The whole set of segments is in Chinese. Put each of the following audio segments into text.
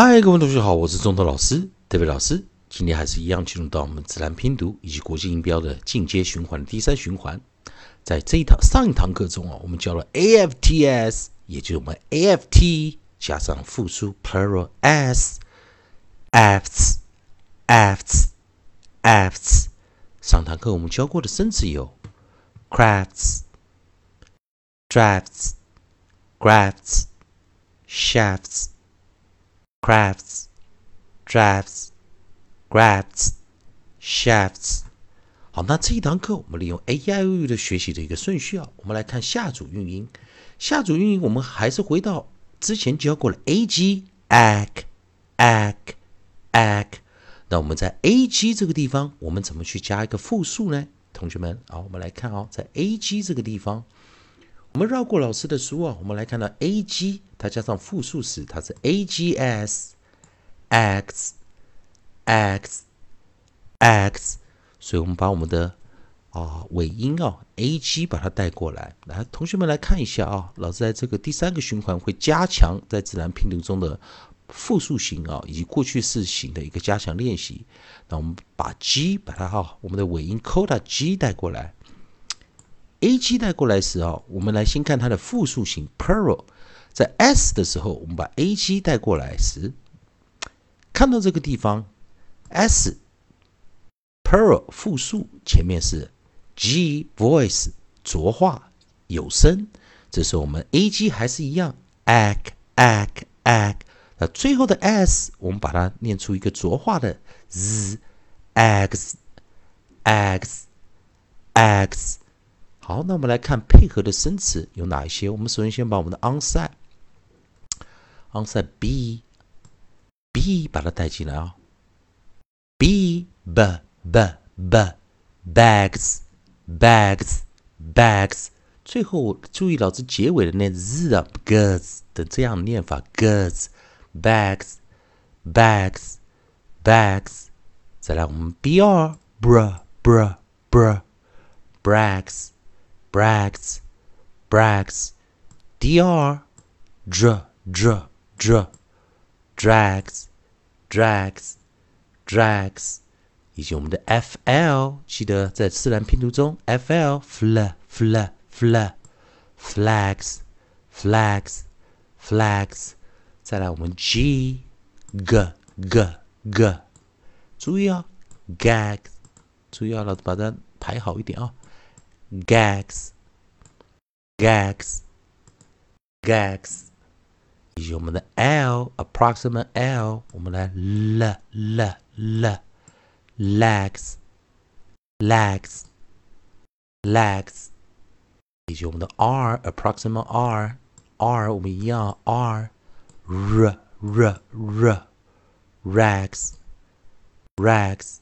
嗨，各位同学好，我是中头老师，特别老师。今天还是一样进入到我们自然拼读以及国际音标的进阶循环的第三循环。在这一堂上一堂课中啊，我们教了 AFTS，也就是我们 AFT 加上复数 plural sfts afts afts。上堂课我们教过的生词有 crafts、drafts、grafts、shafts。Crafts, drafts, grafts, shafts。好，那这一堂课我们利用 AIU 的学习的一个顺序啊，我们来看下组韵音。下组韵音我们还是回到之前教过了 A G ag ag ag。那我们在 A G 这个地方，我们怎么去加一个复数呢？同学们好，我们来看啊，在 A G 这个地方。我们绕过老师的书啊，我们来看到 a g，它加上复数时，它是 a g s x x x，所以我们把我们的啊尾音啊 a g 把它带过来。来，同学们来看一下啊，老师在这个第三个循环会加强在自然拼读中的复数型啊以及过去式型的一个加强练习。那我们把 g 把它哈，我们的尾音 coda g 带过来。A g 带过来时啊，我们来先看它的复数型 pearl 在 s 的时候，我们把 a g 带过来时，看到这个地方 s pearl 复数前面是 g voice 浊化有声，这时候我们 a g 还是一样 ag ag ag，那最后的 s 我们把它念出一个浊化的 z eggs eggs eggs。好，那我们来看配合的生词有哪一些？我们首先先把我们的 onside，onside b b 把它带进来啊，b b b b bags bags bags，最后注意老师结尾的那 z 啊，goods 的这样念法，goods bags bags bags，再来我们 br br br br brags。brags, brags, dr, dr, dr, dr, drags, drags, drags，以及我们的 fl，记得在自然拼读中，fl fl fl fl flags flags flags，再来我们 g g g g，注意啊，gags，注意啊，老师把它排好一点啊。 gags, gags, gags，以及我们的 l approximate l，我们来 l l l legs, legs, legs，以及我们的 r approximate r r，我们一样 r r r r rags, rags,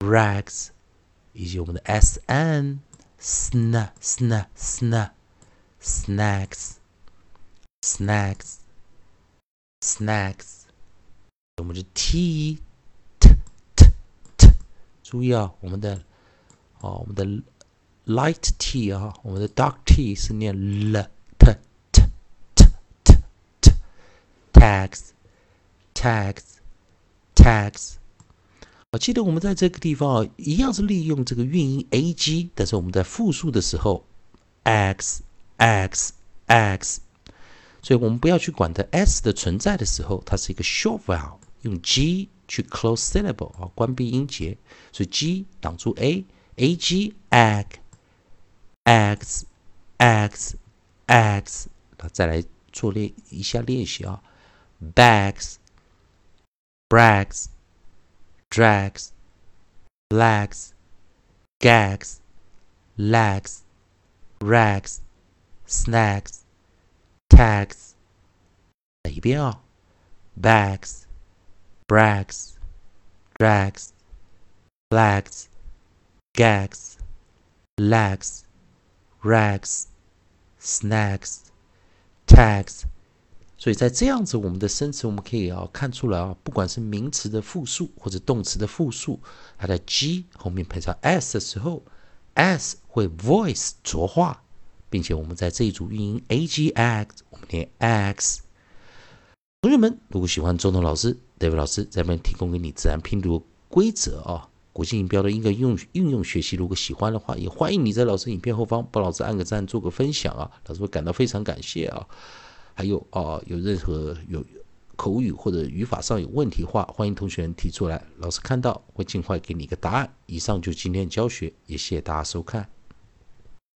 rags。 以及我们的 s n sn sn sn snacks snacks snacks，我们的 t t t t，注意啊，我们的哦，我们的 light t 啊，我们的 dark t 是念 l t t t t t tags tags tags。 我记得我们在这个地方啊，一样是利用这个韵音 a g，但是我们在复数的时候，x x x，所以我们不要去管它 s 的存在的时候，它是一个 short vowel，用 g 去 close syllable 啊，关闭音节，所以 g 挡住 a，a g ag x x x，那再来做练一下练习啊，bags brags。drags, lags, gags, lags, rags, snags, tags. 一遍啊，bags, brags, drags, flags, gags, lags, rags, snags, tags. 所以在这样子，我们的生词我们可以啊看出来啊，不管是名词的复数或者动词的复数，它的 g 后面配上 s 的时候，s 会 voice 浊化，并且我们在这一组韵音 a g x，我们念 x。同学们，如果喜欢中通老师、David 老师在这边提供给你自然拼读规则啊，国际音标的一个用运用学习，如果喜欢的话，也欢迎你在老师影片后方帮老师按个赞，做个分享啊，老师会感到非常感谢啊。还有啊，有任何有口语或者语法上有问题的话，欢迎同学提出来，老师看到会尽快给你一个答案。以上就今天教学，也谢谢大家收看。